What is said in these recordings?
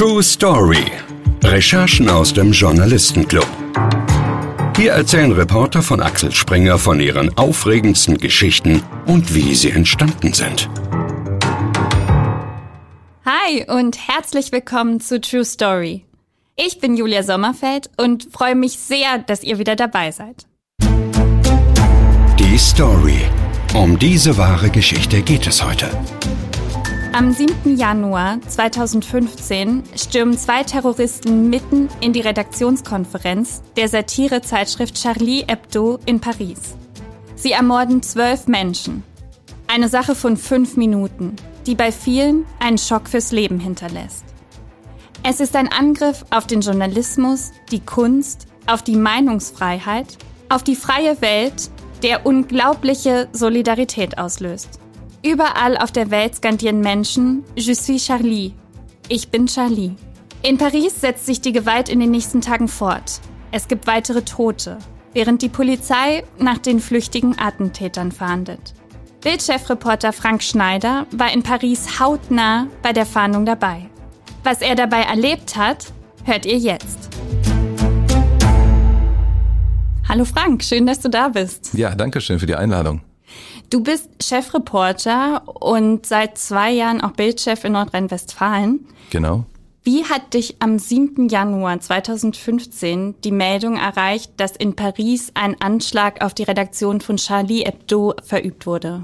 True Story. Recherchen aus dem Journalistenclub. Hier erzählen Reporter von Axel Springer von ihren aufregendsten Geschichten und wie sie entstanden sind. Hi und herzlich willkommen zu True Story. Ich bin Julia Sommerfeld und freue mich sehr, dass ihr wieder dabei seid. Die Story. Um diese wahre Geschichte geht es heute. Am 7. Januar 2015 stürmen zwei Terroristen mitten in die Redaktionskonferenz der Satirezeitschrift Charlie Hebdo in Paris. Sie ermorden zwölf Menschen. Eine Sache von fünf Minuten, die bei vielen einen Schock fürs Leben hinterlässt. Es ist ein Angriff auf den Journalismus, die Kunst, auf die Meinungsfreiheit, auf die freie Welt, der unglaubliche Solidarität auslöst. Überall auf der Welt skandieren Menschen Je suis Charlie. Ich bin Charlie. In Paris setzt sich die Gewalt in den nächsten Tagen fort. Es gibt weitere Tote, während die Polizei nach den flüchtigen Attentätern fahndet. Bildchefreporter Frank Schneider war in Paris hautnah bei der Fahndung dabei. Was er dabei erlebt hat, hört ihr jetzt. Hallo Frank, schön, dass du da bist. Ja, danke schön für die Einladung. Du bist Chefreporter und seit zwei Jahren auch Bildchef in Nordrhein-Westfalen. Genau. Wie hat dich am 7. Januar 2015 die Meldung erreicht, dass in Paris ein Anschlag auf die Redaktion von Charlie Hebdo verübt wurde?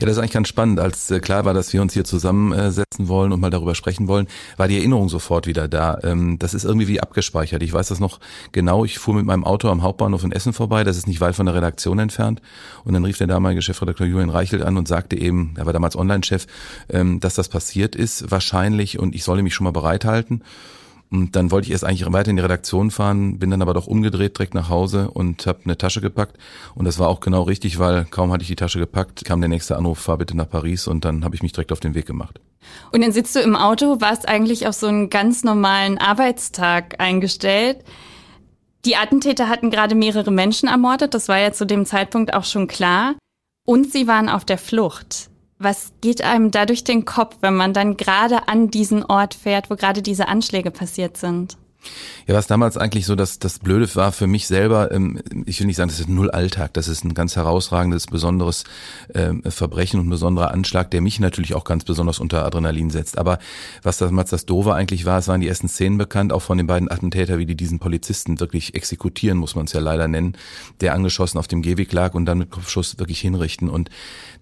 Ja, das ist eigentlich ganz spannend. Als äh, klar war, dass wir uns hier zusammensetzen wollen und mal darüber sprechen wollen, war die Erinnerung sofort wieder da. Ähm, das ist irgendwie wie abgespeichert. Ich weiß das noch genau. Ich fuhr mit meinem Auto am Hauptbahnhof in Essen vorbei. Das ist nicht weit von der Redaktion entfernt. Und dann rief der damalige Chefredakteur Julian Reichelt an und sagte eben, er war damals Online-Chef, ähm, dass das passiert ist wahrscheinlich und ich solle mich schon mal bereithalten. Und dann wollte ich erst eigentlich weiter in die Redaktion fahren, bin dann aber doch umgedreht direkt nach Hause und habe eine Tasche gepackt. Und das war auch genau richtig, weil kaum hatte ich die Tasche gepackt, kam der nächste Anruf, fahr bitte nach Paris und dann habe ich mich direkt auf den Weg gemacht. Und dann sitzt du im Auto, warst eigentlich auf so einen ganz normalen Arbeitstag eingestellt. Die Attentäter hatten gerade mehrere Menschen ermordet, das war ja zu dem Zeitpunkt auch schon klar. Und sie waren auf der Flucht. Was geht einem da durch den Kopf, wenn man dann gerade an diesen Ort fährt, wo gerade diese Anschläge passiert sind? Ja, was damals eigentlich so das, das Blöde war für mich selber, ähm, ich will nicht sagen, das ist null Alltag, das ist ein ganz herausragendes, besonderes ähm, Verbrechen und ein besonderer Anschlag, der mich natürlich auch ganz besonders unter Adrenalin setzt. Aber was damals das Dove eigentlich war, es waren die ersten Szenen bekannt, auch von den beiden Attentäter, wie die diesen Polizisten wirklich exekutieren, muss man es ja leider nennen, der angeschossen auf dem Gehweg lag und dann mit Kopfschuss wirklich hinrichten. Und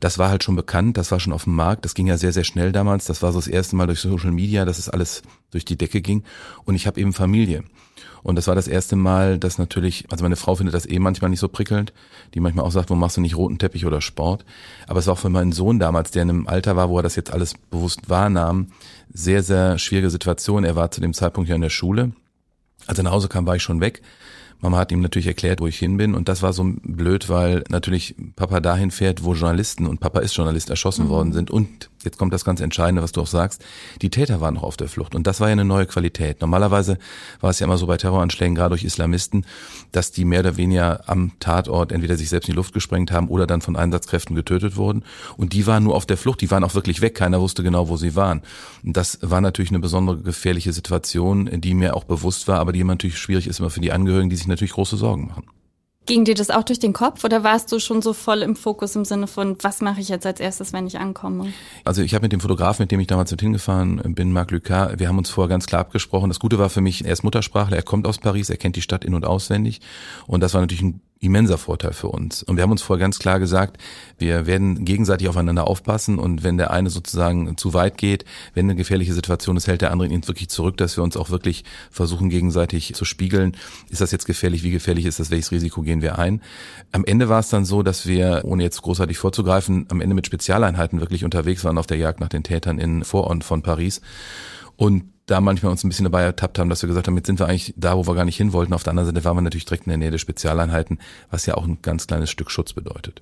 das war halt schon bekannt, das war schon auf dem Markt, das ging ja sehr, sehr schnell damals, das war so das erste Mal durch Social Media, dass es alles durch die Decke ging. Und ich habe eben Familie. Und das war das erste Mal, dass natürlich, also meine Frau findet das eh manchmal nicht so prickelnd, die manchmal auch sagt, wo machst du nicht roten Teppich oder Sport. Aber es war auch für meinen Sohn damals, der in einem Alter war, wo er das jetzt alles bewusst wahrnahm, sehr, sehr schwierige Situation. Er war zu dem Zeitpunkt ja in der Schule. Als er nach Hause kam, war ich schon weg. Mama hat ihm natürlich erklärt, wo ich hin bin. Und das war so blöd, weil natürlich Papa dahin fährt, wo Journalisten, und Papa ist Journalist, erschossen mhm. worden sind. Und jetzt kommt das ganz Entscheidende, was du auch sagst, die Täter waren noch auf der Flucht. Und das war ja eine neue Qualität. Normalerweise war es ja immer so bei Terroranschlägen, gerade durch Islamisten, dass die mehr oder weniger am Tatort entweder sich selbst in die Luft gesprengt haben oder dann von Einsatzkräften getötet wurden. Und die waren nur auf der Flucht, die waren auch wirklich weg. Keiner wusste genau, wo sie waren. Und das war natürlich eine besondere gefährliche Situation, die mir auch bewusst war, aber die natürlich schwierig ist immer für die Angehörigen, die sich natürlich große Sorgen machen. Ging dir das auch durch den Kopf oder warst du schon so voll im Fokus im Sinne von, was mache ich jetzt als erstes, wenn ich ankomme? Also ich habe mit dem Fotografen, mit dem ich damals mit hingefahren bin, Marc Lucas, wir haben uns vorher ganz klar abgesprochen. Das Gute war für mich, er ist Muttersprachler, er kommt aus Paris, er kennt die Stadt in- und auswendig. Und das war natürlich ein immenser Vorteil für uns. Und wir haben uns vorher ganz klar gesagt, wir werden gegenseitig aufeinander aufpassen und wenn der eine sozusagen zu weit geht, wenn eine gefährliche Situation ist, hält der andere ihn wirklich zurück, dass wir uns auch wirklich versuchen, gegenseitig zu spiegeln. Ist das jetzt gefährlich? Wie gefährlich ist das? Welches Risiko gehen wir ein? Am Ende war es dann so, dass wir, ohne jetzt großartig vorzugreifen, am Ende mit Spezialeinheiten wirklich unterwegs waren auf der Jagd nach den Tätern in Vorort von Paris. Und da manchmal uns ein bisschen dabei ertappt haben, dass wir gesagt haben, jetzt sind wir eigentlich da, wo wir gar nicht hin wollten. Auf der anderen Seite waren wir natürlich direkt in der Nähe der Spezialeinheiten, was ja auch ein ganz kleines Stück Schutz bedeutet.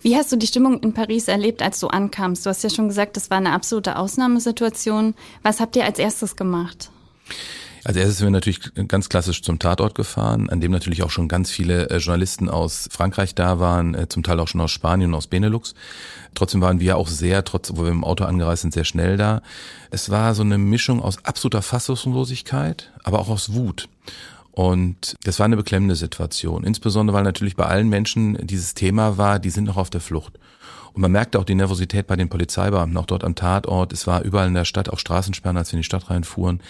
Wie hast du die Stimmung in Paris erlebt, als du ankamst? Du hast ja schon gesagt, das war eine absolute Ausnahmesituation. Was habt ihr als erstes gemacht? Als erstes sind wir natürlich ganz klassisch zum Tatort gefahren, an dem natürlich auch schon ganz viele äh, Journalisten aus Frankreich da waren, äh, zum Teil auch schon aus Spanien und aus Benelux. Trotzdem waren wir auch sehr, trotz, wo wir im Auto angereist sind, sehr schnell da. Es war so eine Mischung aus absoluter Fassungslosigkeit, aber auch aus Wut. Und das war eine beklemmende Situation. Insbesondere, weil natürlich bei allen Menschen dieses Thema war, die sind noch auf der Flucht. Und man merkte auch die Nervosität bei den Polizeibeamten, auch dort am Tatort. Es war überall in der Stadt auch Straßensperren, als wir in die Stadt reinfuhren.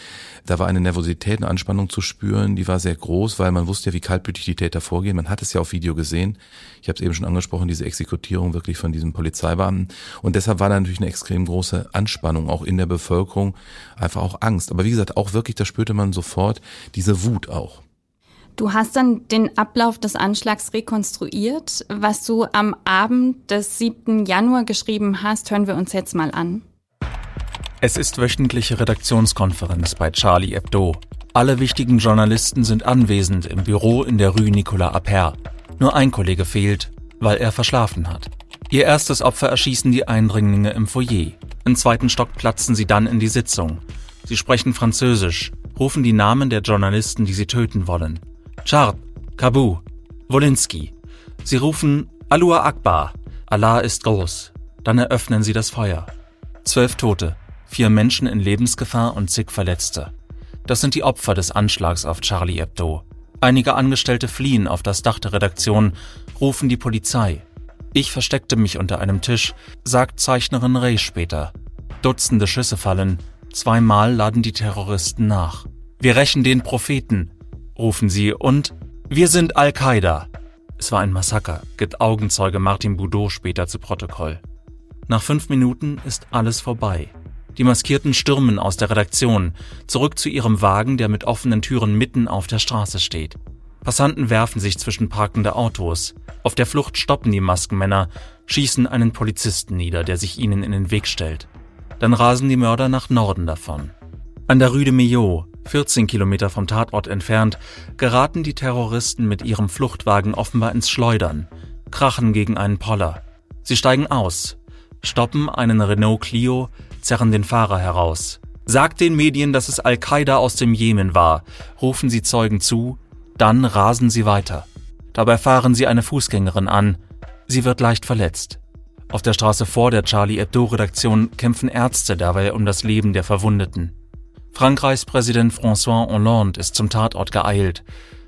Da war eine Nervosität, eine Anspannung zu spüren, die war sehr groß, weil man wusste ja, wie kaltblütig die Täter vorgehen. Man hat es ja auf Video gesehen. Ich habe es eben schon angesprochen, diese Exekutierung wirklich von diesem Polizeibeamten. Und deshalb war da natürlich eine extrem große Anspannung, auch in der Bevölkerung, einfach auch Angst. Aber wie gesagt, auch wirklich, da spürte man sofort diese Wut auch. Du hast dann den Ablauf des Anschlags rekonstruiert. Was du am Abend des 7. Januar geschrieben hast, hören wir uns jetzt mal an. Es ist wöchentliche Redaktionskonferenz bei Charlie Hebdo. Alle wichtigen Journalisten sind anwesend im Büro in der Rue Nicolas Appert. Nur ein Kollege fehlt, weil er verschlafen hat. Ihr erstes Opfer erschießen die Eindringlinge im Foyer. Im zweiten Stock platzen sie dann in die Sitzung. Sie sprechen Französisch, rufen die Namen der Journalisten, die sie töten wollen. Charb, Kabu, Wolinski. Sie rufen Alua Akbar, Allah ist groß. Dann eröffnen sie das Feuer. Zwölf Tote, vier Menschen in Lebensgefahr und zig Verletzte. Das sind die Opfer des Anschlags auf Charlie Hebdo. Einige Angestellte fliehen auf das Dach der Redaktion, rufen die Polizei. Ich versteckte mich unter einem Tisch, sagt Zeichnerin Ray später. Dutzende Schüsse fallen, zweimal laden die Terroristen nach. Wir rächen den Propheten, rufen sie und wir sind Al-Qaida. Es war ein Massaker, gibt Augenzeuge Martin Boudot später zu Protokoll. Nach fünf Minuten ist alles vorbei. Die Maskierten stürmen aus der Redaktion, zurück zu ihrem Wagen, der mit offenen Türen mitten auf der Straße steht. Passanten werfen sich zwischen parkende Autos. Auf der Flucht stoppen die Maskenmänner, schießen einen Polizisten nieder, der sich ihnen in den Weg stellt. Dann rasen die Mörder nach Norden davon. An der Rue de Millau, 14 Kilometer vom Tatort entfernt, geraten die Terroristen mit ihrem Fluchtwagen offenbar ins Schleudern, krachen gegen einen Poller. Sie steigen aus, stoppen einen Renault Clio, zerren den Fahrer heraus. Sagt den Medien, dass es Al-Qaida aus dem Jemen war, rufen sie Zeugen zu, dann rasen sie weiter. Dabei fahren sie eine Fußgängerin an. Sie wird leicht verletzt. Auf der Straße vor der Charlie Hebdo-Redaktion kämpfen Ärzte dabei um das Leben der Verwundeten. Frankreichs Präsident François Hollande ist zum Tatort geeilt,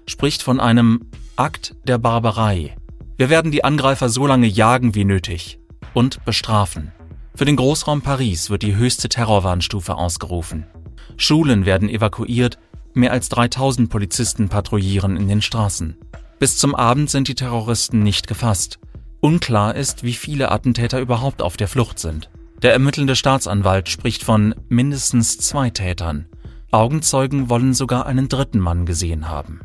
spricht von einem Akt der Barbarei. Wir werden die Angreifer so lange jagen wie nötig und bestrafen. Für den Großraum Paris wird die höchste Terrorwarnstufe ausgerufen. Schulen werden evakuiert, mehr als 3000 Polizisten patrouillieren in den Straßen. Bis zum Abend sind die Terroristen nicht gefasst. Unklar ist, wie viele Attentäter überhaupt auf der Flucht sind. Der ermittelnde Staatsanwalt spricht von mindestens zwei Tätern. Augenzeugen wollen sogar einen dritten Mann gesehen haben.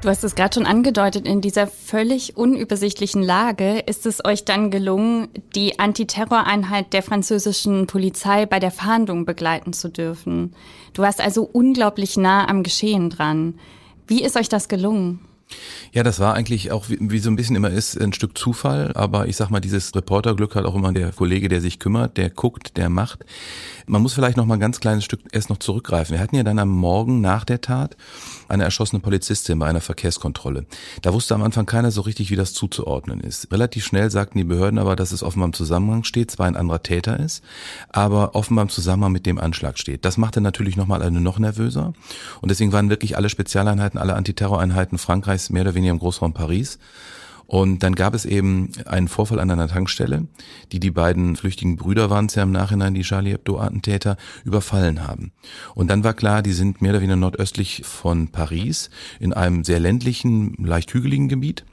Du hast es gerade schon angedeutet, in dieser völlig unübersichtlichen Lage ist es euch dann gelungen, die Antiterroreinheit der französischen Polizei bei der Fahndung begleiten zu dürfen. Du warst also unglaublich nah am Geschehen dran. Wie ist euch das gelungen? Ja, das war eigentlich auch, wie, wie so ein bisschen immer ist, ein Stück Zufall. Aber ich sag mal, dieses Reporterglück hat auch immer der Kollege, der sich kümmert, der guckt, der macht. Man muss vielleicht noch mal ein ganz kleines Stück erst noch zurückgreifen. Wir hatten ja dann am Morgen nach der Tat eine erschossene Polizistin bei einer Verkehrskontrolle. Da wusste am Anfang keiner so richtig, wie das zuzuordnen ist. Relativ schnell sagten die Behörden aber, dass es offenbar im Zusammenhang steht, zwar ein anderer Täter ist, aber offenbar im Zusammenhang mit dem Anschlag steht. Das machte natürlich noch mal eine noch nervöser. Und deswegen waren wirklich alle Spezialeinheiten, alle Antiterroreinheiten Frankreichs mehr oder weniger im Großraum Paris. Und dann gab es eben einen Vorfall an einer Tankstelle, die die beiden flüchtigen Brüder waren es ja im Nachhinein, die Charlie Hebdo-Attentäter, überfallen haben. Und dann war klar, die sind mehr oder weniger nordöstlich von Paris in einem sehr ländlichen, leicht hügeligen Gebiet.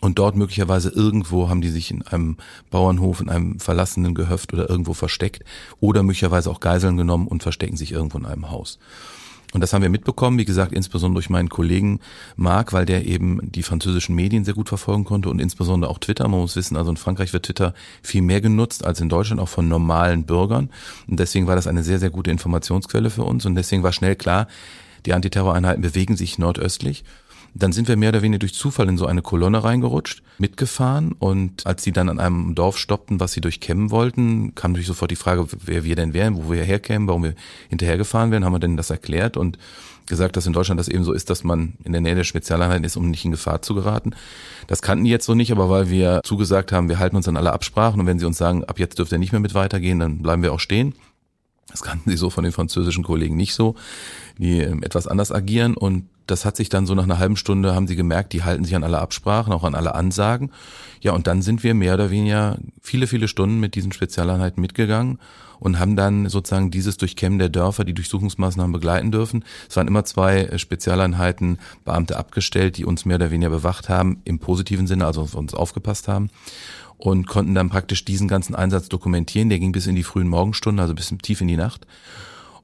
Und dort möglicherweise irgendwo haben die sich in einem Bauernhof, in einem verlassenen Gehöft oder irgendwo versteckt oder möglicherweise auch Geiseln genommen und verstecken sich irgendwo in einem Haus. Und das haben wir mitbekommen, wie gesagt, insbesondere durch meinen Kollegen Marc, weil der eben die französischen Medien sehr gut verfolgen konnte und insbesondere auch Twitter. Man muss wissen, also in Frankreich wird Twitter viel mehr genutzt als in Deutschland, auch von normalen Bürgern. Und deswegen war das eine sehr, sehr gute Informationsquelle für uns. Und deswegen war schnell klar, die Antiterroreinheiten bewegen sich nordöstlich. Dann sind wir mehr oder weniger durch Zufall in so eine Kolonne reingerutscht, mitgefahren und als sie dann an einem Dorf stoppten, was sie durchkämmen wollten, kam natürlich sofort die Frage, wer wir denn wären, wo wir herkämen, warum wir hinterhergefahren wären, haben wir denn das erklärt und gesagt, dass in Deutschland das eben so ist, dass man in der Nähe der Spezialeinheiten ist, um nicht in Gefahr zu geraten. Das kannten die jetzt so nicht, aber weil wir zugesagt haben, wir halten uns an alle Absprachen und wenn sie uns sagen, ab jetzt dürft ihr nicht mehr mit weitergehen, dann bleiben wir auch stehen. Das kannten sie so von den französischen Kollegen nicht so, die ähm, etwas anders agieren und das hat sich dann so nach einer halben Stunde haben sie gemerkt, die halten sich an alle Absprachen, auch an alle Ansagen. Ja, und dann sind wir mehr oder weniger viele, viele Stunden mit diesen Spezialeinheiten mitgegangen und haben dann sozusagen dieses Durchkämmen der Dörfer, die Durchsuchungsmaßnahmen begleiten dürfen. Es waren immer zwei äh, Spezialeinheiten, Beamte abgestellt, die uns mehr oder weniger bewacht haben, im positiven Sinne, also auf uns aufgepasst haben und konnten dann praktisch diesen ganzen Einsatz dokumentieren. Der ging bis in die frühen Morgenstunden, also bis tief in die Nacht.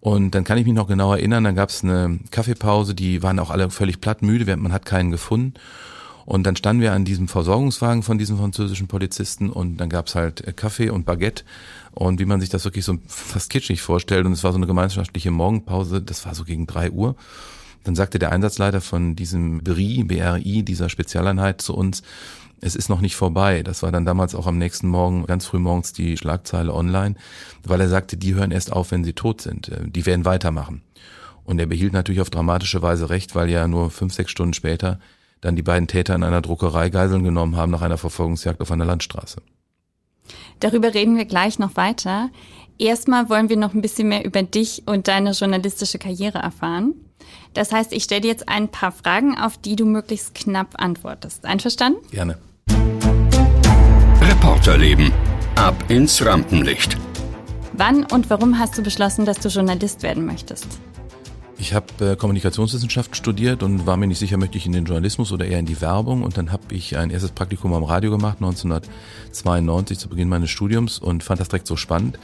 Und dann kann ich mich noch genau erinnern, dann gab es eine Kaffeepause, die waren auch alle völlig plattmüde, man hat keinen gefunden. Und dann standen wir an diesem Versorgungswagen von diesen französischen Polizisten und dann gab's halt äh, Kaffee und Baguette und wie man sich das wirklich so fast kitschig vorstellt und es war so eine gemeinschaftliche Morgenpause, das war so gegen drei Uhr. Dann sagte der Einsatzleiter von diesem BRI, BRI, dieser Spezialeinheit zu uns, es ist noch nicht vorbei. Das war dann damals auch am nächsten Morgen, ganz früh morgens die Schlagzeile online, weil er sagte, die hören erst auf, wenn sie tot sind. Äh, die werden weitermachen. Und er behielt natürlich auf dramatische Weise recht, weil ja nur fünf, sechs Stunden später dann die beiden Täter in einer Druckerei Geiseln genommen haben nach einer Verfolgungsjagd auf einer Landstraße. Darüber reden wir gleich noch weiter. Erstmal wollen wir noch ein bisschen mehr über dich und deine journalistische Karriere erfahren. Das heißt, ich stelle dir jetzt ein paar Fragen, auf die du möglichst knapp antwortest. Einverstanden? Gerne. Reporterleben. Ab ins Rampenlicht. Wann und warum hast du beschlossen, dass du Journalist werden möchtest? Ich habe äh, Kommunikationswissenschaften studiert und war mir nicht sicher, möchte ich in den Journalismus oder eher in die Werbung. Und dann habe ich ein erstes Praktikum am Radio gemacht, 1992 zu Beginn meines Studiums und fand das direkt so spannend.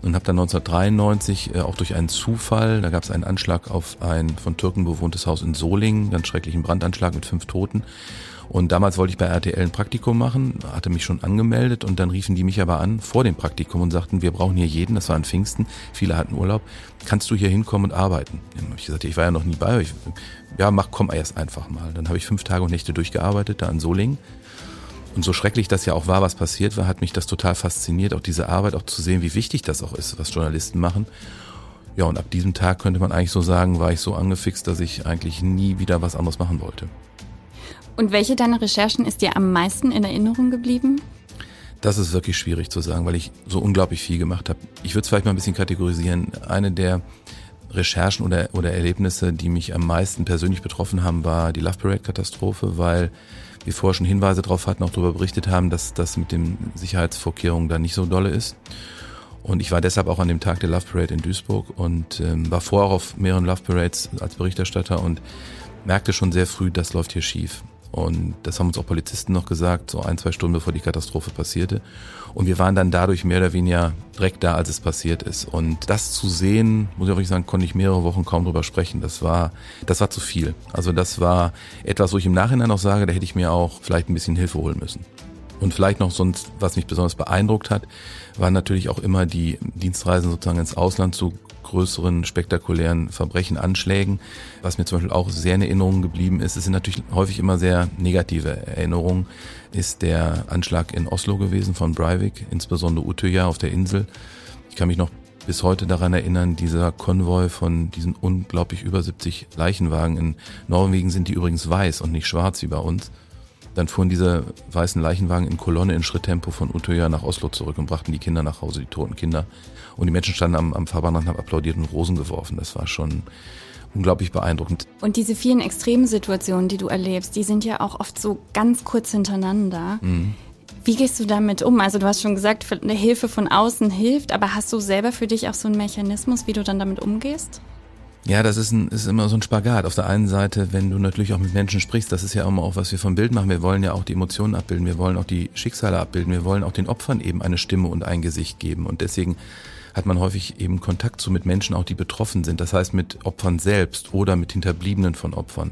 Und habe dann 1993 äh, auch durch einen Zufall, da gab es einen Anschlag auf ein von Türken bewohntes Haus in Solingen, ganz schrecklichen Brandanschlag mit fünf Toten. Und damals wollte ich bei RTL ein Praktikum machen, hatte mich schon angemeldet und dann riefen die mich aber an vor dem Praktikum und sagten, wir brauchen hier jeden, das war an Pfingsten, viele hatten Urlaub, kannst du hier hinkommen und arbeiten? Dann habe ich gesagt, ich war ja noch nie bei euch. Ja, mach, komm erst einfach mal. Dann habe ich fünf Tage und Nächte durchgearbeitet, da an Solingen. Und so schrecklich das ja auch war, was passiert war, hat mich das total fasziniert, auch diese Arbeit, auch zu sehen, wie wichtig das auch ist, was Journalisten machen. Ja, und ab diesem Tag könnte man eigentlich so sagen, war ich so angefixt, dass ich eigentlich nie wieder was anderes machen wollte. Und welche deiner Recherchen ist dir am meisten in Erinnerung geblieben? Das ist wirklich schwierig zu sagen, weil ich so unglaublich viel gemacht habe. Ich würde es vielleicht mal ein bisschen kategorisieren. Eine der Recherchen oder, oder Erlebnisse, die mich am meisten persönlich betroffen haben, war die Love Parade-Katastrophe, weil wir vorher schon Hinweise darauf hatten, auch darüber berichtet haben, dass das mit den Sicherheitsvorkehrungen da nicht so dolle ist. Und ich war deshalb auch an dem Tag der Love Parade in Duisburg und ähm, war vorher auf mehreren Love Parades als Berichterstatter und merkte schon sehr früh, das läuft hier schief. Und das haben uns auch Polizisten noch gesagt, so ein, zwei Stunden bevor die Katastrophe passierte. Und wir waren dann dadurch mehr oder weniger direkt da, als es passiert ist. Und das zu sehen, muss ich auch wirklich sagen, konnte ich mehrere Wochen kaum drüber sprechen. Das war, das war zu viel. Also das war etwas, wo ich im Nachhinein auch sage, da hätte ich mir auch vielleicht ein bisschen Hilfe holen müssen. Und vielleicht noch sonst, was mich besonders beeindruckt hat, waren natürlich auch immer die Dienstreisen sozusagen ins Ausland zu größeren spektakulären Verbrechen, Anschlägen. Was mir zum Beispiel auch sehr in Erinnerung geblieben ist, es sind natürlich häufig immer sehr negative Erinnerungen, ist der Anschlag in Oslo gewesen von Breivik, insbesondere Utøya auf der Insel. Ich kann mich noch bis heute daran erinnern, dieser Konvoi von diesen unglaublich über 70 Leichenwagen in Norwegen sind die übrigens weiß und nicht schwarz wie bei uns. Dann fuhren diese weißen Leichenwagen in Kolonne in Schritttempo von Utøya nach Oslo zurück und brachten die Kinder nach Hause, die toten Kinder. Und die Menschen standen am, am Fahrbahnrand und haben applaudiert und Rosen geworfen. Das war schon unglaublich beeindruckend. Und diese vielen extremen Situationen, die du erlebst, die sind ja auch oft so ganz kurz hintereinander. Mhm. Wie gehst du damit um? Also du hast schon gesagt, eine Hilfe von außen hilft, aber hast du selber für dich auch so einen Mechanismus, wie du dann damit umgehst? Ja, das ist, ein, ist immer so ein Spagat. Auf der einen Seite, wenn du natürlich auch mit Menschen sprichst, das ist ja immer auch, was wir vom Bild machen. Wir wollen ja auch die Emotionen abbilden, wir wollen auch die Schicksale abbilden, wir wollen auch den Opfern eben eine Stimme und ein Gesicht geben. Und deswegen hat man häufig eben Kontakt zu mit Menschen auch, die betroffen sind. Das heißt mit Opfern selbst oder mit Hinterbliebenen von Opfern.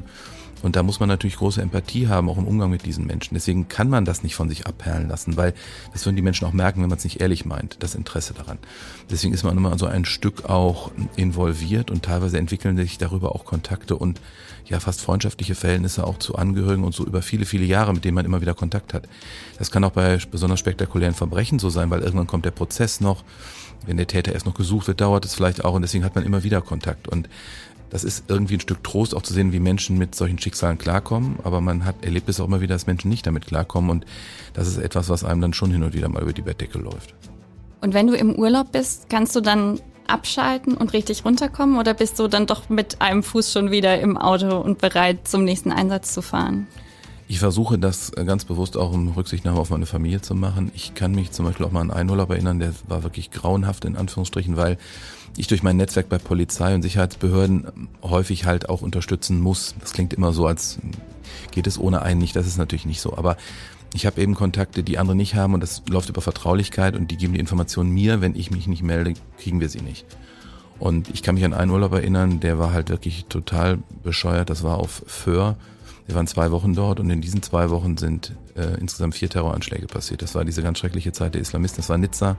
Und da muss man natürlich große Empathie haben, auch im Umgang mit diesen Menschen. Deswegen kann man das nicht von sich abperlen lassen, weil das würden die Menschen auch merken, wenn man es nicht ehrlich meint, das Interesse daran. Deswegen ist man immer so ein Stück auch involviert und teilweise entwickeln sich darüber auch Kontakte und ja fast freundschaftliche Verhältnisse auch zu Angehörigen und so über viele, viele Jahre, mit denen man immer wieder Kontakt hat. Das kann auch bei besonders spektakulären Verbrechen so sein, weil irgendwann kommt der Prozess noch. Wenn der Täter erst noch gesucht wird, dauert es vielleicht auch und deswegen hat man immer wieder Kontakt. Und das ist irgendwie ein Stück Trost auch zu sehen, wie Menschen mit solchen Schicksalen klarkommen, aber man hat erlebt es auch immer wieder, dass Menschen nicht damit klarkommen und das ist etwas, was einem dann schon hin und wieder mal über die Bettdecke läuft. Und wenn du im Urlaub bist, kannst du dann abschalten und richtig runterkommen oder bist du dann doch mit einem Fuß schon wieder im Auto und bereit zum nächsten Einsatz zu fahren? Ich versuche das ganz bewusst auch im Rücksichtnahme auf meine Familie zu machen. Ich kann mich zum Beispiel auch mal an einen Urlaub erinnern, der war wirklich grauenhaft in Anführungsstrichen, weil ich durch mein Netzwerk bei Polizei und Sicherheitsbehörden häufig halt auch unterstützen muss. Das klingt immer so, als geht es ohne einen nicht. Das ist natürlich nicht so. Aber ich habe eben Kontakte, die andere nicht haben und das läuft über Vertraulichkeit und die geben die Informationen mir. Wenn ich mich nicht melde, kriegen wir sie nicht. Und ich kann mich an einen Urlaub erinnern, der war halt wirklich total bescheuert. Das war auf Föhr wir waren zwei Wochen dort und in diesen zwei Wochen sind äh, insgesamt vier Terroranschläge passiert. Das war diese ganz schreckliche Zeit der Islamisten. Das war Nizza,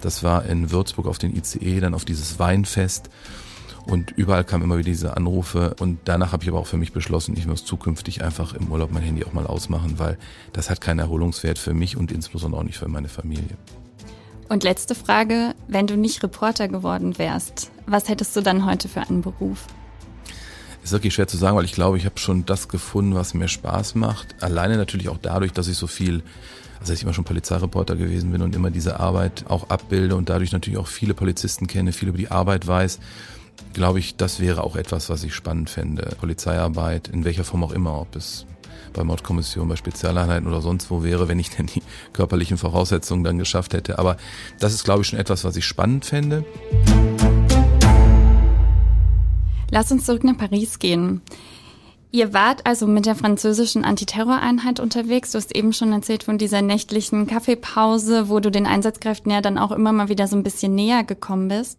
das war in Würzburg auf den ICE, dann auf dieses Weinfest. Und überall kamen immer wieder diese Anrufe. Und danach habe ich aber auch für mich beschlossen, ich muss zukünftig einfach im Urlaub mein Handy auch mal ausmachen, weil das hat keinen Erholungswert für mich und insbesondere auch nicht für meine Familie. Und letzte Frage, wenn du nicht Reporter geworden wärst, was hättest du dann heute für einen Beruf? Ist wirklich schwer zu sagen, weil ich glaube, ich habe schon das gefunden, was mir Spaß macht. Alleine natürlich auch dadurch, dass ich so viel, also ich immer schon Polizeireporter gewesen bin und immer diese Arbeit auch abbilde und dadurch natürlich auch viele Polizisten kenne, viel über die Arbeit weiß, glaube ich, das wäre auch etwas, was ich spannend fände. Polizeiarbeit, in welcher Form auch immer, ob es bei Mordkommission, bei Spezialeinheiten oder sonst wo wäre, wenn ich denn die körperlichen Voraussetzungen dann geschafft hätte. Aber das ist, glaube ich, schon etwas, was ich spannend fände. Lass uns zurück nach Paris gehen. Ihr wart also mit der französischen Antiterroreinheit unterwegs. Du hast eben schon erzählt von dieser nächtlichen Kaffeepause, wo du den Einsatzkräften ja dann auch immer mal wieder so ein bisschen näher gekommen bist.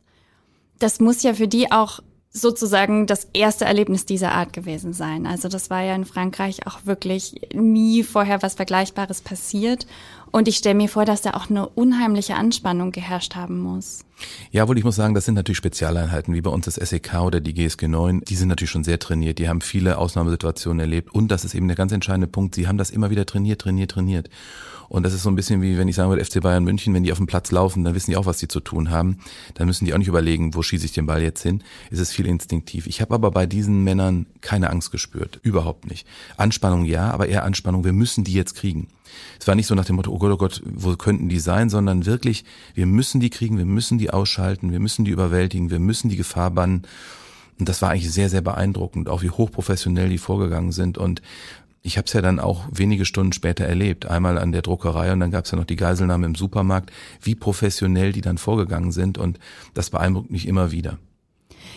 Das muss ja für die auch sozusagen das erste Erlebnis dieser Art gewesen sein. Also das war ja in Frankreich auch wirklich nie vorher was Vergleichbares passiert. Und ich stelle mir vor, dass da auch eine unheimliche Anspannung geherrscht haben muss. Jawohl, ich muss sagen, das sind natürlich Spezialeinheiten, wie bei uns das SEK oder die GSG 9. Die sind natürlich schon sehr trainiert. Die haben viele Ausnahmesituationen erlebt. Und das ist eben der ganz entscheidende Punkt. Sie haben das immer wieder trainiert, trainiert, trainiert. Und das ist so ein bisschen wie, wenn ich sagen würde, FC Bayern München, wenn die auf dem Platz laufen, dann wissen die auch, was sie zu tun haben. Dann müssen die auch nicht überlegen, wo schieße ich den Ball jetzt hin. Es ist viel instinktiv. Ich habe aber bei diesen Männern keine Angst gespürt. Überhaupt nicht. Anspannung ja, aber eher Anspannung, wir müssen die jetzt kriegen. Es war nicht so nach dem Motto, oh Gott, oh Gott, wo könnten die sein, sondern wirklich, wir müssen die kriegen, wir müssen die ausschalten, wir müssen die überwältigen, wir müssen die Gefahr bannen. Und das war eigentlich sehr, sehr beeindruckend, auch wie hochprofessionell die vorgegangen sind. Und ich habe es ja dann auch wenige Stunden später erlebt. Einmal an der Druckerei und dann gab es ja noch die Geiselnahme im Supermarkt, wie professionell die dann vorgegangen sind und das beeindruckt mich immer wieder.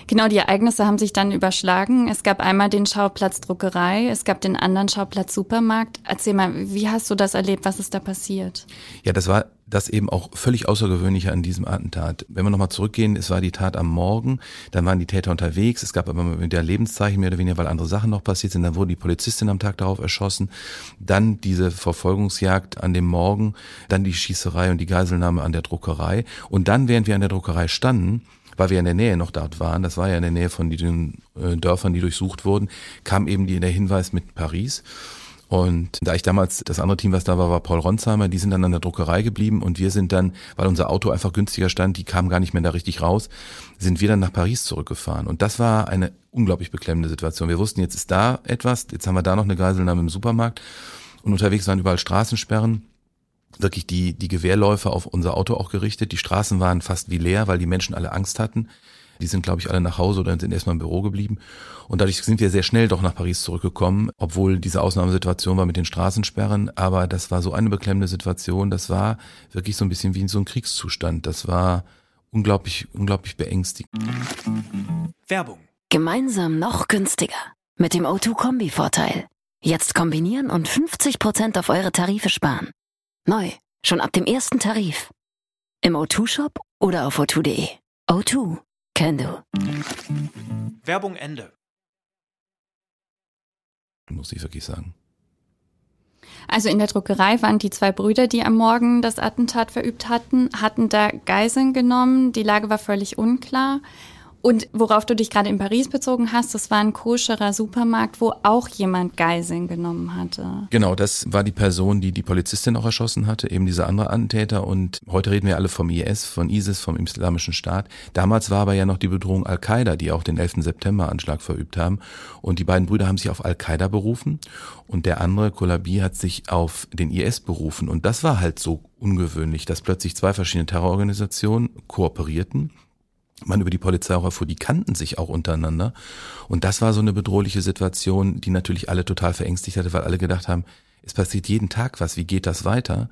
Genau, die Ereignisse haben sich dann überschlagen. Es gab einmal den Schauplatz Druckerei, es gab den anderen Schauplatz Supermarkt. Erzähl mal, wie hast du das erlebt? Was ist da passiert? Ja, das war das eben auch völlig außergewöhnliche an diesem Attentat. Wenn wir nochmal zurückgehen, es war die Tat am Morgen, dann waren die Täter unterwegs, es gab aber wieder Lebenszeichen mehr oder weniger, weil andere Sachen noch passiert sind, dann wurde die Polizistin am Tag darauf erschossen, dann diese Verfolgungsjagd an dem Morgen, dann die Schießerei und die Geiselnahme an der Druckerei und dann, während wir an der Druckerei standen, weil wir in der Nähe noch dort waren, das war ja in der Nähe von den äh, Dörfern, die durchsucht wurden, kam eben der Hinweis mit Paris. Und da ich damals, das andere Team, was da war, war Paul Ronsheimer, die sind dann an der Druckerei geblieben und wir sind dann, weil unser Auto einfach günstiger stand, die kamen gar nicht mehr da richtig raus, sind wir dann nach Paris zurückgefahren. Und das war eine unglaublich beklemmende Situation. Wir wussten, jetzt ist da etwas, jetzt haben wir da noch eine Geiselnahme im Supermarkt und unterwegs waren überall Straßensperren wirklich die, die Gewehrläufe auf unser Auto auch gerichtet. Die Straßen waren fast wie leer, weil die Menschen alle Angst hatten. Die sind, glaube ich, alle nach Hause oder sind erstmal im Büro geblieben. Und dadurch sind wir sehr schnell doch nach Paris zurückgekommen, obwohl diese Ausnahmesituation war mit den Straßensperren. Aber das war so eine beklemmende Situation. Das war wirklich so ein bisschen wie so ein Kriegszustand. Das war unglaublich, unglaublich beängstigend. Werbung. Gemeinsam noch günstiger. Mit dem O2-Kombi-Vorteil. Jetzt kombinieren und 50 Prozent auf eure Tarife sparen. Neu, schon ab dem ersten Tarif. Im O2-Shop oder auf o2.de. O2 Can do. Werbung Ende. muss ich wirklich sagen. Also in der Druckerei waren die zwei Brüder, die am Morgen das Attentat verübt hatten, hatten da Geiseln genommen. Die Lage war völlig unklar. Und worauf du dich gerade in Paris bezogen hast, das war ein koscherer Supermarkt, wo auch jemand Geiseln genommen hatte. Genau, das war die Person, die die Polizistin auch erschossen hatte, eben dieser andere Attentäter. Und heute reden wir alle vom IS, von ISIS, vom Islamischen Staat. Damals war aber ja noch die Bedrohung Al-Qaida, die auch den 11. September-Anschlag verübt haben. Und die beiden Brüder haben sich auf Al-Qaida berufen und der andere, Kolabi, hat sich auf den IS berufen. Und das war halt so ungewöhnlich, dass plötzlich zwei verschiedene Terrororganisationen kooperierten man über die Polizei auch erfuhr, die kannten sich auch untereinander. Und das war so eine bedrohliche Situation, die natürlich alle total verängstigt hatte, weil alle gedacht haben, es passiert jeden Tag was, wie geht das weiter?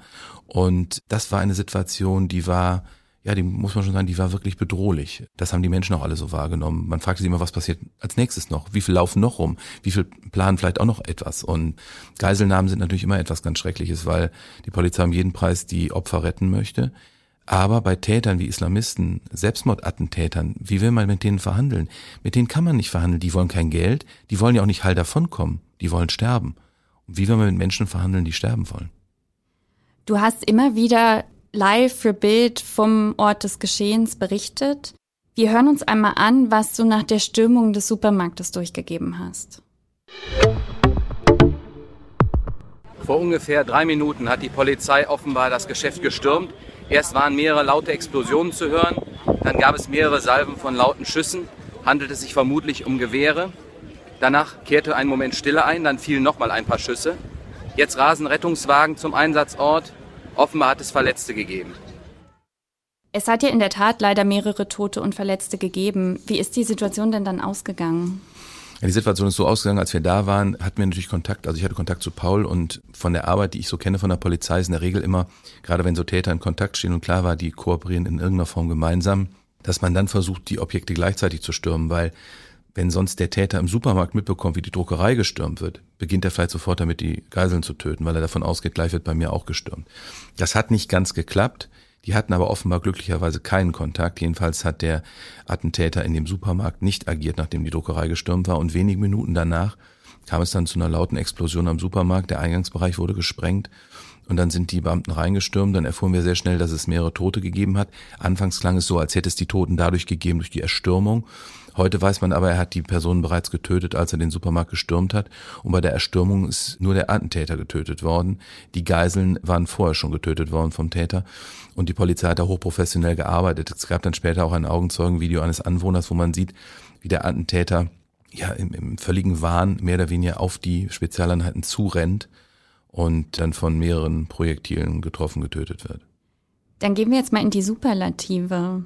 Und das war eine Situation, die war, ja, die muss man schon sagen, die war wirklich bedrohlich. Das haben die Menschen auch alle so wahrgenommen. Man fragte sich immer, was passiert als nächstes noch? Wie viel laufen noch rum? Wie viel planen vielleicht auch noch etwas? Und Geiselnahmen sind natürlich immer etwas ganz Schreckliches, weil die Polizei um jeden Preis die Opfer retten möchte. Aber bei Tätern wie Islamisten, Selbstmordattentätern, wie will man mit denen verhandeln? Mit denen kann man nicht verhandeln. Die wollen kein Geld, die wollen ja auch nicht heil davonkommen. Die wollen sterben. Und wie will man mit Menschen verhandeln, die sterben wollen? Du hast immer wieder live für Bild vom Ort des Geschehens berichtet. Wir hören uns einmal an, was du nach der Stürmung des Supermarktes durchgegeben hast. Vor ungefähr drei Minuten hat die Polizei offenbar das Geschäft gestürmt. Erst waren mehrere laute Explosionen zu hören, dann gab es mehrere Salven von lauten Schüssen, handelte es sich vermutlich um Gewehre. Danach kehrte ein Moment Stille ein, dann fielen nochmal ein paar Schüsse. Jetzt rasen Rettungswagen zum Einsatzort. Offenbar hat es Verletzte gegeben. Es hat ja in der Tat leider mehrere Tote und Verletzte gegeben. Wie ist die Situation denn dann ausgegangen? Die Situation ist so ausgegangen, als wir da waren, hatten wir natürlich Kontakt. Also ich hatte Kontakt zu Paul und von der Arbeit, die ich so kenne von der Polizei, ist in der Regel immer, gerade wenn so Täter in Kontakt stehen und klar war, die kooperieren in irgendeiner Form gemeinsam, dass man dann versucht, die Objekte gleichzeitig zu stürmen, weil wenn sonst der Täter im Supermarkt mitbekommt, wie die Druckerei gestürmt wird, beginnt er vielleicht sofort damit, die Geiseln zu töten, weil er davon ausgeht, gleich wird bei mir auch gestürmt. Das hat nicht ganz geklappt. Die hatten aber offenbar glücklicherweise keinen Kontakt. Jedenfalls hat der Attentäter in dem Supermarkt nicht agiert, nachdem die Druckerei gestürmt war. Und wenige Minuten danach kam es dann zu einer lauten Explosion am Supermarkt. Der Eingangsbereich wurde gesprengt. Und dann sind die Beamten reingestürmt. Dann erfuhren wir sehr schnell, dass es mehrere Tote gegeben hat. Anfangs klang es so, als hätte es die Toten dadurch gegeben, durch die Erstürmung. Heute weiß man aber, er hat die Person bereits getötet, als er den Supermarkt gestürmt hat. Und bei der Erstürmung ist nur der Attentäter getötet worden. Die Geiseln waren vorher schon getötet worden vom Täter. Und die Polizei hat da hochprofessionell gearbeitet. Es gab dann später auch ein Augenzeugenvideo eines Anwohners, wo man sieht, wie der Attentäter ja im, im völligen Wahn mehr oder weniger auf die Spezialeinheiten zurennt und dann von mehreren Projektilen getroffen getötet wird. Dann gehen wir jetzt mal in die Superlative.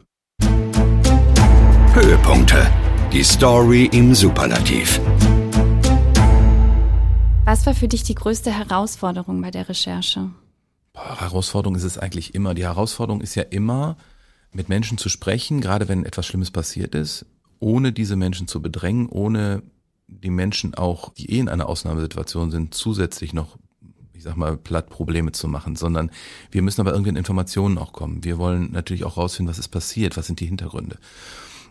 Höhepunkte. Die Story im Superlativ. Was war für dich die größte Herausforderung bei der Recherche? Herausforderung ist es eigentlich immer. Die Herausforderung ist ja immer, mit Menschen zu sprechen, gerade wenn etwas Schlimmes passiert ist, ohne diese Menschen zu bedrängen, ohne die Menschen auch, die eh in einer Ausnahmesituation sind, zusätzlich noch ich sag mal, platt Probleme zu machen, sondern wir müssen aber irgendwie in Informationen auch kommen. Wir wollen natürlich auch rausfinden, was ist passiert, was sind die Hintergründe.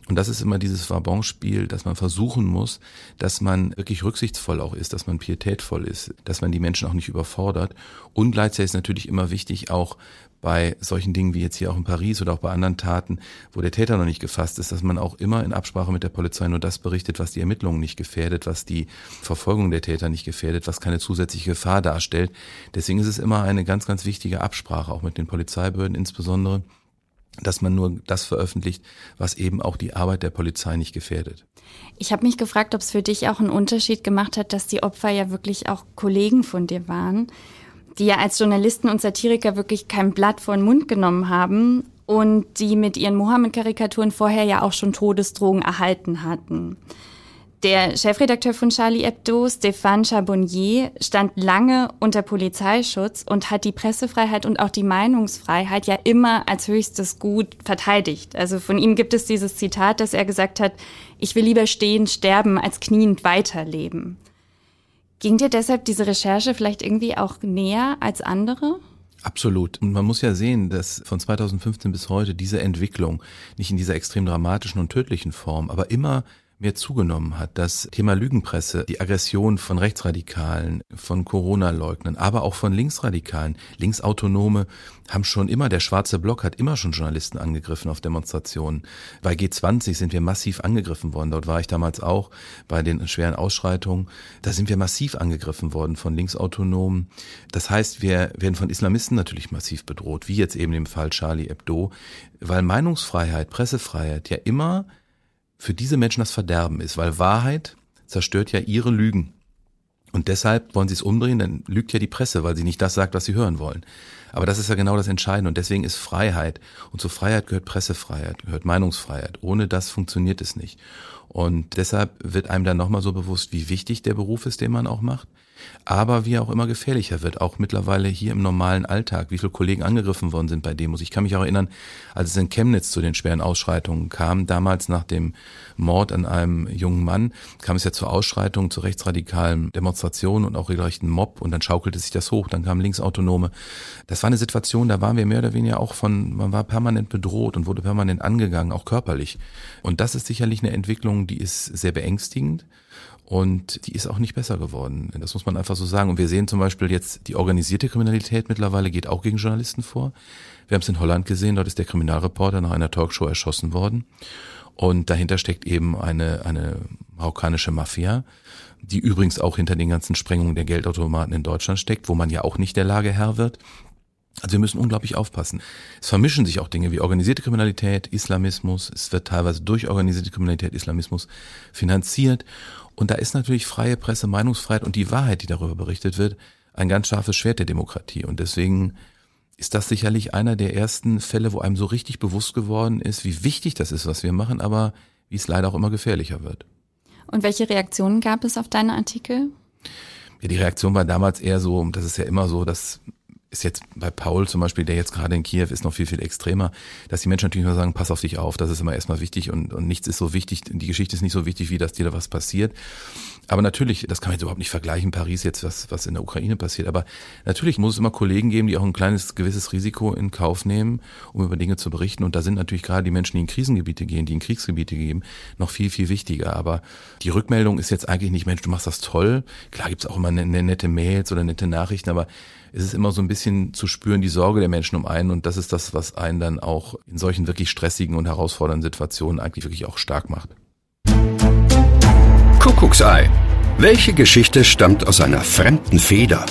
Und das ist immer dieses Vabonspiel, dass man versuchen muss, dass man wirklich rücksichtsvoll auch ist, dass man pietätvoll ist, dass man die Menschen auch nicht überfordert. Und gleichzeitig ist natürlich immer wichtig, auch bei solchen Dingen wie jetzt hier auch in Paris oder auch bei anderen Taten, wo der Täter noch nicht gefasst ist, dass man auch immer in Absprache mit der Polizei nur das berichtet, was die Ermittlungen nicht gefährdet, was die Verfolgung der Täter nicht gefährdet, was keine zusätzliche Gefahr darstellt. Deswegen ist es immer eine ganz, ganz wichtige Absprache, auch mit den Polizeibehörden insbesondere, dass man nur das veröffentlicht, was eben auch die Arbeit der Polizei nicht gefährdet. Ich habe mich gefragt, ob es für dich auch einen Unterschied gemacht hat, dass die Opfer ja wirklich auch Kollegen von dir waren, die ja als Journalisten und Satiriker wirklich kein Blatt vor den Mund genommen haben und die mit ihren Mohammed-Karikaturen vorher ja auch schon Todesdrohungen erhalten hatten. Der Chefredakteur von Charlie Hebdo, Stéphane Charbonnier, stand lange unter Polizeischutz und hat die Pressefreiheit und auch die Meinungsfreiheit ja immer als höchstes Gut verteidigt. Also von ihm gibt es dieses Zitat, dass er gesagt hat, ich will lieber stehen, sterben, als kniend weiterleben. Ging dir deshalb diese Recherche vielleicht irgendwie auch näher als andere? Absolut. Und man muss ja sehen, dass von 2015 bis heute diese Entwicklung nicht in dieser extrem dramatischen und tödlichen Form, aber immer mehr zugenommen hat. Das Thema Lügenpresse, die Aggression von Rechtsradikalen, von Corona-Leugnern, aber auch von Linksradikalen. Linksautonome haben schon immer, der schwarze Block hat immer schon Journalisten angegriffen auf Demonstrationen. Bei G20 sind wir massiv angegriffen worden. Dort war ich damals auch bei den schweren Ausschreitungen. Da sind wir massiv angegriffen worden von Linksautonomen. Das heißt, wir werden von Islamisten natürlich massiv bedroht, wie jetzt eben im Fall Charlie Hebdo, weil Meinungsfreiheit, Pressefreiheit ja immer für diese Menschen das Verderben ist, weil Wahrheit zerstört ja ihre Lügen. Und deshalb wollen sie es umdrehen, dann lügt ja die Presse, weil sie nicht das sagt, was sie hören wollen. Aber das ist ja genau das Entscheidende und deswegen ist Freiheit und zur Freiheit gehört Pressefreiheit, gehört Meinungsfreiheit. Ohne das funktioniert es nicht. Und deshalb wird einem dann nochmal so bewusst, wie wichtig der Beruf ist, den man auch macht aber wie auch immer gefährlicher wird, auch mittlerweile hier im normalen Alltag, wie viele Kollegen angegriffen worden sind bei Demos. Ich kann mich auch erinnern, als es in Chemnitz zu den schweren Ausschreitungen kam, damals nach dem Mord an einem jungen Mann, kam es ja zur Ausschreitung, zu rechtsradikalen Demonstrationen und auch regelrechten Mob und dann schaukelte sich das hoch, dann kamen Linksautonome. Das war eine Situation, da waren wir mehr oder weniger auch von, man war permanent bedroht und wurde permanent angegangen, auch körperlich. Und das ist sicherlich eine Entwicklung, die ist sehr beängstigend. Und die ist auch nicht besser geworden. Das muss man einfach so sagen. Und wir sehen zum Beispiel jetzt, die organisierte Kriminalität mittlerweile geht auch gegen Journalisten vor. Wir haben es in Holland gesehen, dort ist der Kriminalreporter nach einer Talkshow erschossen worden. Und dahinter steckt eben eine, eine marokkanische Mafia, die übrigens auch hinter den ganzen Sprengungen der Geldautomaten in Deutschland steckt, wo man ja auch nicht der Lage Herr wird. Also wir müssen unglaublich aufpassen. Es vermischen sich auch Dinge wie organisierte Kriminalität, Islamismus. Es wird teilweise durch organisierte Kriminalität, Islamismus finanziert. Und da ist natürlich freie Presse, Meinungsfreiheit und die Wahrheit, die darüber berichtet wird, ein ganz scharfes Schwert der Demokratie. Und deswegen ist das sicherlich einer der ersten Fälle, wo einem so richtig bewusst geworden ist, wie wichtig das ist, was wir machen, aber wie es leider auch immer gefährlicher wird. Und welche Reaktionen gab es auf deine Artikel? Ja, die Reaktion war damals eher so, das ist ja immer so, dass ist jetzt bei Paul zum Beispiel, der jetzt gerade in Kiew ist, noch viel, viel extremer, dass die Menschen natürlich nur sagen, pass auf dich auf, das ist immer erstmal wichtig und, und nichts ist so wichtig, die Geschichte ist nicht so wichtig, wie dass dir da was passiert. Aber natürlich, das kann man jetzt überhaupt nicht vergleichen, Paris jetzt, was, was in der Ukraine passiert, aber natürlich muss es immer Kollegen geben, die auch ein kleines, gewisses Risiko in Kauf nehmen, um über Dinge zu berichten und da sind natürlich gerade die Menschen, die in Krisengebiete gehen, die in Kriegsgebiete gehen, noch viel, viel wichtiger. Aber die Rückmeldung ist jetzt eigentlich nicht, Mensch, du machst das toll. Klar gibt's auch immer eine, eine nette Mails oder nette Nachrichten, aber es ist immer so ein bisschen zu spüren, die Sorge der Menschen um einen. Und das ist das, was einen dann auch in solchen wirklich stressigen und herausfordernden Situationen eigentlich wirklich auch stark macht. Kuckucksei. Welche Geschichte stammt aus einer fremden Feder?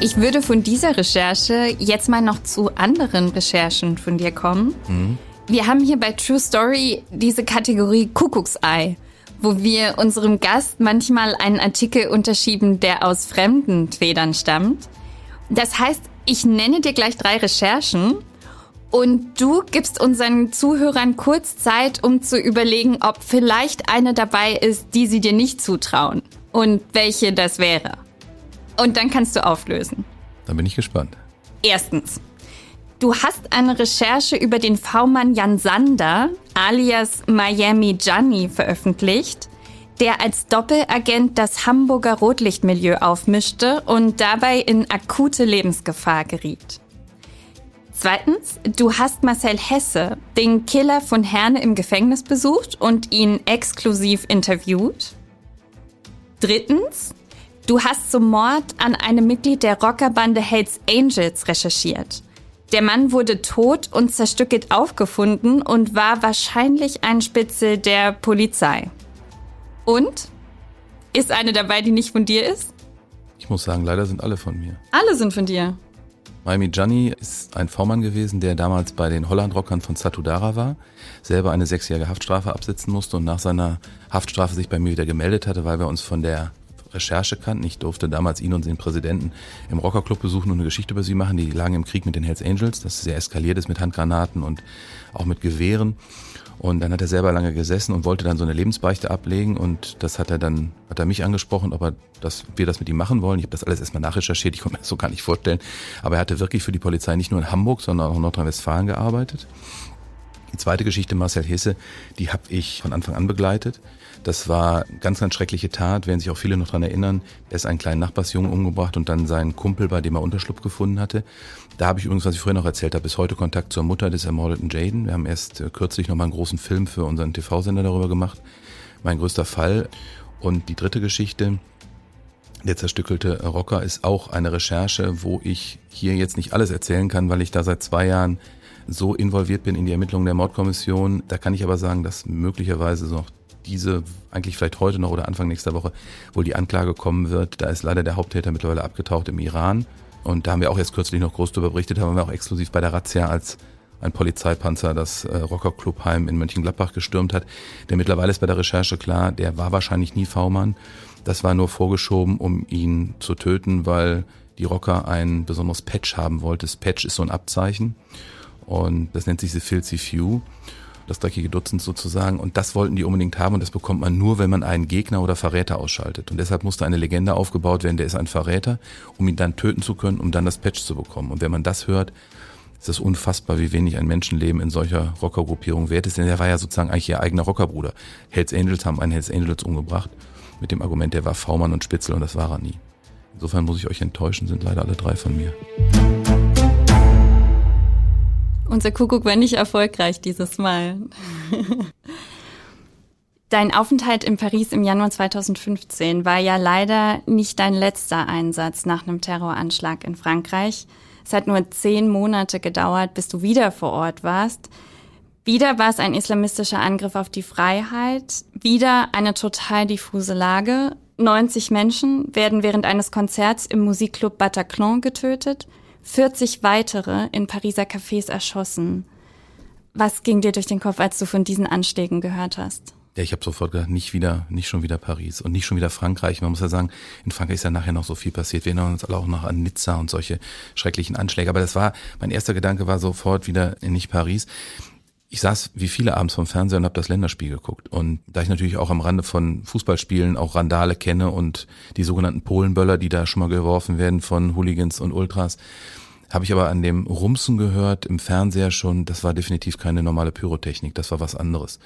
Ich würde von dieser Recherche jetzt mal noch zu anderen Recherchen von dir kommen. Mhm. Wir haben hier bei True Story diese Kategorie Kuckucksei, wo wir unserem Gast manchmal einen Artikel unterschieben, der aus fremden Federn stammt. Das heißt, ich nenne dir gleich drei Recherchen und du gibst unseren Zuhörern kurz Zeit, um zu überlegen, ob vielleicht eine dabei ist, die sie dir nicht zutrauen und welche das wäre. Und dann kannst du auflösen. Dann bin ich gespannt. Erstens. Du hast eine Recherche über den V-Mann Jan Sander alias Miami Gianni veröffentlicht der als Doppelagent das Hamburger Rotlichtmilieu aufmischte und dabei in akute Lebensgefahr geriet. Zweitens, du hast Marcel Hesse, den Killer von Herne im Gefängnis besucht und ihn exklusiv interviewt. Drittens, du hast zum Mord an einem Mitglied der Rockerbande Hells Angels recherchiert. Der Mann wurde tot und zerstückelt aufgefunden und war wahrscheinlich ein Spitzel der Polizei. Und? Ist eine dabei, die nicht von dir ist? Ich muss sagen, leider sind alle von mir. Alle sind von dir. Miami Gianni ist ein V-Mann gewesen, der damals bei den Holland-Rockern von Satudara war, selber eine sechsjährige Haftstrafe absitzen musste und nach seiner Haftstrafe sich bei mir wieder gemeldet hatte, weil wir uns von der Recherche kannten. Ich durfte damals ihn und den Präsidenten im Rockerclub besuchen und eine Geschichte über sie machen. Die lagen im Krieg mit den Hells Angels, das sehr eskaliert ist mit Handgranaten und auch mit Gewehren. Und dann hat er selber lange gesessen und wollte dann so eine Lebensbeichte ablegen und das hat er dann, hat er mich angesprochen, ob er das, wir das mit ihm machen wollen. Ich habe das alles erstmal nachrecherchiert, ich konnte mir das so gar nicht vorstellen. Aber er hatte wirklich für die Polizei nicht nur in Hamburg, sondern auch in Nordrhein-Westfalen gearbeitet. Die zweite Geschichte, Marcel Hesse, die habe ich von Anfang an begleitet. Das war ganz, ganz schreckliche Tat, werden sich auch viele noch dran erinnern. Er ist einen kleinen Nachbarsjungen umgebracht und dann seinen Kumpel, bei dem er Unterschlupf gefunden hatte. Da habe ich übrigens, was ich früher noch erzählt habe, bis heute Kontakt zur Mutter des ermordeten Jaden. Wir haben erst äh, kürzlich nochmal einen großen Film für unseren TV-Sender darüber gemacht mein größter Fall. Und die dritte Geschichte, der zerstückelte Rocker, ist auch eine Recherche, wo ich hier jetzt nicht alles erzählen kann, weil ich da seit zwei Jahren so involviert bin in die Ermittlungen der Mordkommission. Da kann ich aber sagen, dass möglicherweise noch diese, eigentlich vielleicht heute noch oder Anfang nächster Woche, wohl die Anklage kommen wird. Da ist leider der Haupttäter mittlerweile abgetaucht im Iran. Und da haben wir auch erst kürzlich noch groß darüber berichtet, haben wir auch exklusiv bei der Razzia als ein Polizeipanzer das äh, Rockerclubheim in Mönchengladbach gestürmt hat. Der mittlerweile ist bei der Recherche klar, der war wahrscheinlich nie V-Mann. Das war nur vorgeschoben, um ihn zu töten, weil die Rocker ein besonderes Patch haben wollte. Das Patch ist so ein Abzeichen und das nennt sich The Filthy Few, das dreckige Dutzend sozusagen. Und das wollten die unbedingt haben und das bekommt man nur, wenn man einen Gegner oder Verräter ausschaltet. Und deshalb musste eine Legende aufgebaut werden, der ist ein Verräter, um ihn dann töten zu können, um dann das Patch zu bekommen. Und wenn man das hört, ist es unfassbar, wie wenig ein Menschenleben in solcher Rockergruppierung wert ist. Denn er war ja sozusagen eigentlich ihr eigener Rockerbruder. Hells Angels haben einen Hells Angels umgebracht mit dem Argument, der war V-Mann und Spitzel und das war er nie. Insofern muss ich euch enttäuschen, sind leider alle drei von mir. Unser Kuckuck war nicht erfolgreich dieses Mal. Dein Aufenthalt in Paris im Januar 2015 war ja leider nicht dein letzter Einsatz nach einem Terroranschlag in Frankreich. Es hat nur zehn Monate gedauert, bis du wieder vor Ort warst. Wieder war es ein islamistischer Angriff auf die Freiheit. Wieder eine total diffuse Lage. 90 Menschen werden während eines Konzerts im Musikclub Bataclan getötet. 40 weitere in Pariser Cafés erschossen. Was ging dir durch den Kopf, als du von diesen Anschlägen gehört hast? Ja, ich habe sofort gedacht, nicht wieder, nicht schon wieder Paris und nicht schon wieder Frankreich. Man muss ja sagen, in Frankreich ist ja nachher noch so viel passiert. Wir erinnern uns alle auch noch an Nizza und solche schrecklichen Anschläge. Aber das war, mein erster Gedanke war sofort wieder nicht Paris ich saß wie viele abends vom Fernseher und habe das Länderspiel geguckt. Und da ich natürlich auch am Rande von Fußballspielen auch Randale kenne und die sogenannten Polenböller, die da schon mal geworfen werden von Hooligans und Ultras, habe ich aber an dem Rumsen gehört im Fernseher schon, das war definitiv keine normale Pyrotechnik, das war was anderes.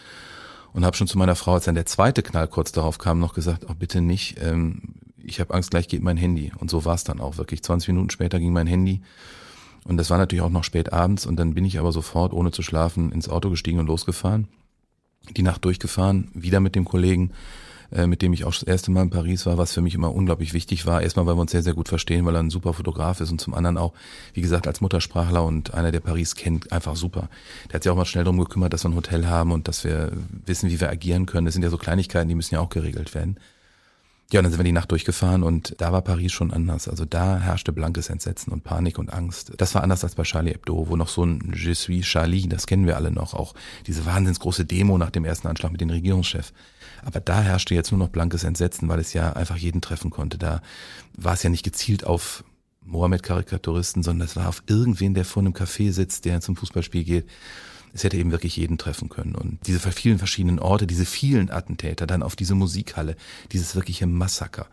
Und habe schon zu meiner Frau, als dann der zweite Knall kurz darauf kam, noch gesagt, oh bitte nicht, ähm, ich habe Angst, gleich geht mein Handy. Und so war es dann auch wirklich. 20 Minuten später ging mein Handy und das war natürlich auch noch spät abends und dann bin ich aber sofort, ohne zu schlafen, ins Auto gestiegen und losgefahren. Die Nacht durchgefahren, wieder mit dem Kollegen, äh, mit dem ich auch das erste Mal in Paris war, was für mich immer unglaublich wichtig war. Erstmal, weil wir uns sehr, sehr gut verstehen, weil er ein super Fotograf ist und zum anderen auch, wie gesagt, als Muttersprachler und einer, der Paris kennt, einfach super. Der hat sich auch mal schnell darum gekümmert, dass wir ein Hotel haben und dass wir wissen, wie wir agieren können. Das sind ja so Kleinigkeiten, die müssen ja auch geregelt werden. Ja, und dann sind wir die Nacht durchgefahren und da war Paris schon anders. Also da herrschte blankes Entsetzen und Panik und Angst. Das war anders als bei Charlie Hebdo, wo noch so ein Je suis Charlie, das kennen wir alle noch, auch diese wahnsinns große Demo nach dem ersten Anschlag mit dem Regierungschef. Aber da herrschte jetzt nur noch blankes Entsetzen, weil es ja einfach jeden treffen konnte. Da war es ja nicht gezielt auf Mohammed-Karikaturisten, sondern es war auf irgendwen, der vor einem Café sitzt, der zum Fußballspiel geht es hätte eben wirklich jeden treffen können. Und diese vielen verschiedenen Orte, diese vielen Attentäter, dann auf diese Musikhalle, dieses wirkliche Massaker.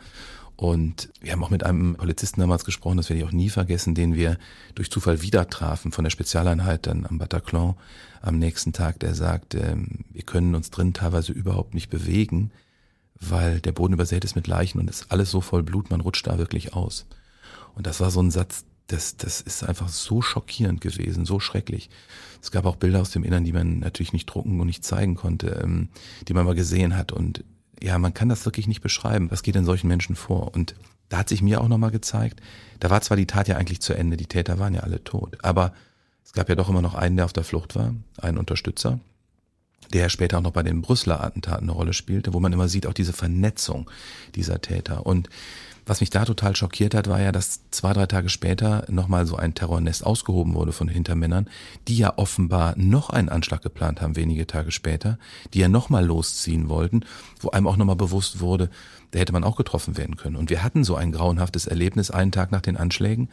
Und wir haben auch mit einem Polizisten damals gesprochen, das werde ich auch nie vergessen, den wir durch Zufall wieder trafen von der Spezialeinheit dann am Bataclan am nächsten Tag, der sagt, ähm, wir können uns drin teilweise überhaupt nicht bewegen, weil der Boden übersät ist mit Leichen und ist alles so voll Blut, man rutscht da wirklich aus. Und das war so ein Satz, das, das ist einfach so schockierend gewesen, so schrecklich. Es gab auch Bilder aus dem Innern, die man natürlich nicht drucken und nicht zeigen konnte, ähm, die man mal gesehen hat. Und ja, man kann das wirklich nicht beschreiben. Was geht in solchen Menschen vor? Und da hat sich mir auch nochmal gezeigt, da war zwar die Tat ja eigentlich zu Ende, die Täter waren ja alle tot, aber es gab ja doch immer noch einen, der auf der Flucht war, einen Unterstützer, der später auch noch bei den Brüsseler Attentaten eine Rolle spielte, wo man immer sieht, auch diese Vernetzung dieser Täter. Und was mich da total schockiert hat, war ja, dass zwei, drei Tage später nochmal so ein Terrornest ausgehoben wurde von Hintermännern, die ja offenbar noch einen Anschlag geplant haben, wenige Tage später, die ja nochmal losziehen wollten, wo einem auch nochmal bewusst wurde, da hätte man auch getroffen werden können. Und wir hatten so ein grauenhaftes Erlebnis einen Tag nach den Anschlägen,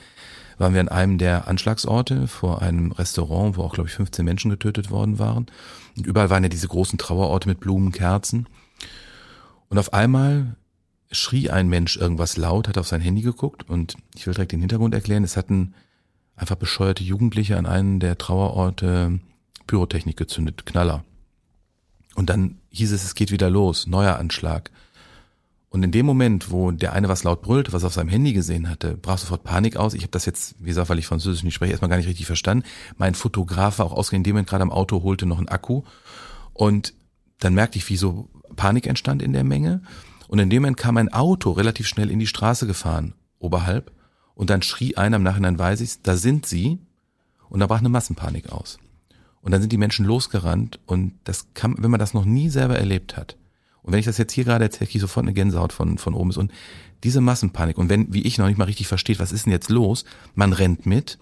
waren wir an einem der Anschlagsorte vor einem Restaurant, wo auch, glaube ich, 15 Menschen getötet worden waren. Und überall waren ja diese großen Trauerorte mit Blumen, Kerzen. Und auf einmal schrie ein Mensch irgendwas laut, hat auf sein Handy geguckt und ich will direkt den Hintergrund erklären. Es hatten einfach bescheuerte Jugendliche an einem der Trauerorte Pyrotechnik gezündet, Knaller. Und dann hieß es, es geht wieder los, neuer Anschlag. Und in dem Moment, wo der eine was laut brüllte, was auf seinem Handy gesehen hatte, brach sofort Panik aus. Ich habe das jetzt, wie gesagt, weil ich Französisch nicht spreche, erstmal gar nicht richtig verstanden. Mein Fotograf war auch ausgehend dem Moment gerade am Auto, holte noch einen Akku. Und dann merkte ich, wie so Panik entstand in der Menge und in dem Moment kam ein Auto relativ schnell in die Straße gefahren, oberhalb, und dann schrie einer, im Nachhinein weiß ich's, da sind sie, und da brach eine Massenpanik aus. Und dann sind die Menschen losgerannt und das kann, wenn man das noch nie selber erlebt hat, und wenn ich das jetzt hier gerade erzähle, kriege ich sofort eine Gänsehaut von, von oben. Und diese Massenpanik, und wenn, wie ich noch nicht mal richtig versteht, was ist denn jetzt los, man rennt mit,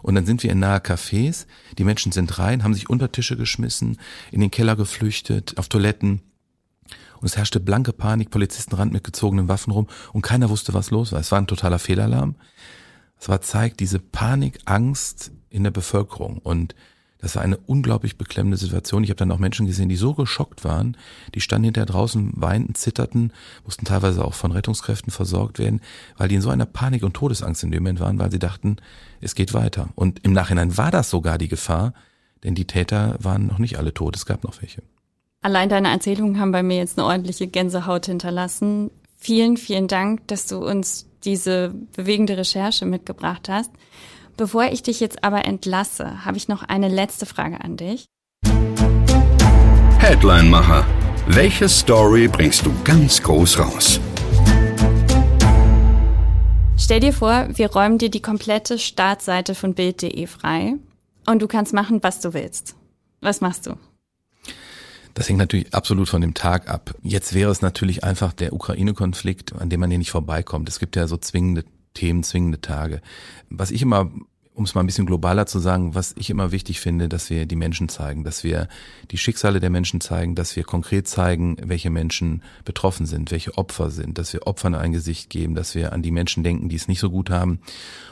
und dann sind wir in nahe Cafés, die Menschen sind rein, haben sich unter Tische geschmissen, in den Keller geflüchtet, auf Toiletten. Und es herrschte blanke Panik, Polizisten rannten mit gezogenen Waffen rum und keiner wusste, was los war. Es war ein totaler Fehlalarm. Es war zeigt diese Panik, Angst in der Bevölkerung. Und das war eine unglaublich beklemmende Situation. Ich habe dann auch Menschen gesehen, die so geschockt waren, die standen hinterher draußen, weinten, zitterten, mussten teilweise auch von Rettungskräften versorgt werden, weil die in so einer Panik und Todesangst in dem Moment waren, weil sie dachten, es geht weiter. Und im Nachhinein war das sogar die Gefahr, denn die Täter waren noch nicht alle tot, es gab noch welche. Allein deine Erzählungen haben bei mir jetzt eine ordentliche Gänsehaut hinterlassen. Vielen, vielen Dank, dass du uns diese bewegende Recherche mitgebracht hast. Bevor ich dich jetzt aber entlasse, habe ich noch eine letzte Frage an dich. Headline-Macher. Welche Story bringst du ganz groß raus? Stell dir vor, wir räumen dir die komplette Startseite von Bild.de frei und du kannst machen, was du willst. Was machst du? Das hängt natürlich absolut von dem Tag ab. Jetzt wäre es natürlich einfach der Ukraine-Konflikt, an dem man hier nicht vorbeikommt. Es gibt ja so zwingende Themen, zwingende Tage. Was ich immer um es mal ein bisschen globaler zu sagen, was ich immer wichtig finde, dass wir die Menschen zeigen, dass wir die Schicksale der Menschen zeigen, dass wir konkret zeigen, welche Menschen betroffen sind, welche Opfer sind, dass wir Opfern ein Gesicht geben, dass wir an die Menschen denken, die es nicht so gut haben.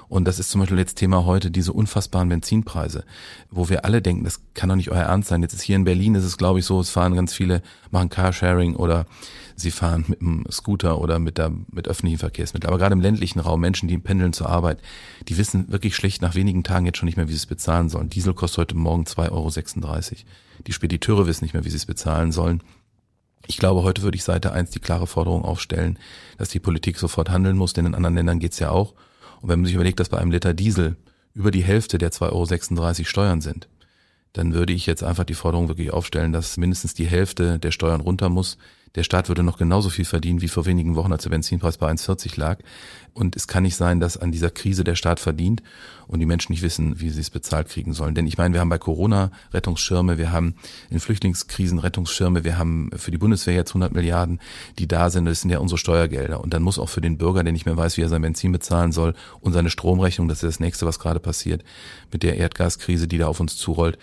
Und das ist zum Beispiel jetzt Thema heute, diese unfassbaren Benzinpreise, wo wir alle denken, das kann doch nicht euer Ernst sein. Jetzt ist hier in Berlin, ist es glaube ich so, es fahren ganz viele, machen Carsharing oder sie fahren mit einem Scooter oder mit, der, mit öffentlichen Verkehrsmitteln. Aber gerade im ländlichen Raum, Menschen, die pendeln zur Arbeit, die wissen wirklich schlecht nach wenigen Tagen jetzt schon nicht mehr, wie sie es bezahlen sollen. Diesel kostet heute Morgen 2,36 Euro. Die Spediteure wissen nicht mehr, wie sie es bezahlen sollen. Ich glaube, heute würde ich Seite 1 die klare Forderung aufstellen, dass die Politik sofort handeln muss, denn in anderen Ländern geht's ja auch. Und wenn man sich überlegt, dass bei einem Liter Diesel über die Hälfte der 2,36 Euro Steuern sind, dann würde ich jetzt einfach die Forderung wirklich aufstellen, dass mindestens die Hälfte der Steuern runter muss. Der Staat würde noch genauso viel verdienen wie vor wenigen Wochen, als der Benzinpreis bei 1,40 lag. Und es kann nicht sein, dass an dieser Krise der Staat verdient und die Menschen nicht wissen, wie sie es bezahlt kriegen sollen. Denn ich meine, wir haben bei Corona Rettungsschirme, wir haben in Flüchtlingskrisen Rettungsschirme, wir haben für die Bundeswehr jetzt 100 Milliarden, die da sind. Das sind ja unsere Steuergelder. Und dann muss auch für den Bürger, der nicht mehr weiß, wie er sein Benzin bezahlen soll und seine Stromrechnung, das ist das nächste, was gerade passiert mit der Erdgaskrise, die da auf uns zurollt,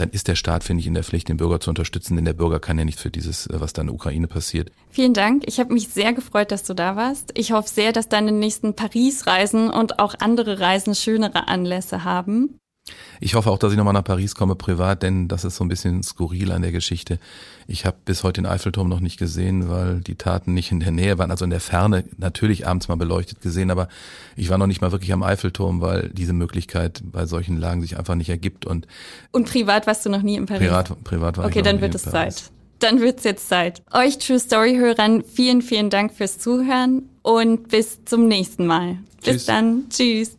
dann ist der Staat, finde ich, in der Pflicht, den Bürger zu unterstützen, denn der Bürger kann ja nichts für dieses, was da in der Ukraine passiert. Vielen Dank. Ich habe mich sehr gefreut, dass du da warst. Ich hoffe sehr, dass deine nächsten Paris-Reisen und auch andere Reisen schönere Anlässe haben. Ich hoffe auch, dass ich nochmal nach Paris komme privat, denn das ist so ein bisschen skurril an der Geschichte. Ich habe bis heute den Eiffelturm noch nicht gesehen, weil die Taten nicht in der Nähe waren, also in der Ferne natürlich abends mal beleuchtet gesehen, aber ich war noch nicht mal wirklich am Eiffelturm, weil diese Möglichkeit bei solchen Lagen sich einfach nicht ergibt. Und, und privat warst du noch nie in Paris? Privat, privat war okay, ich Okay, dann wird es Zeit. Dann wird's jetzt Zeit. Euch True Story Hörern, vielen, vielen Dank fürs Zuhören und bis zum nächsten Mal. Tschüss. Bis dann. Tschüss.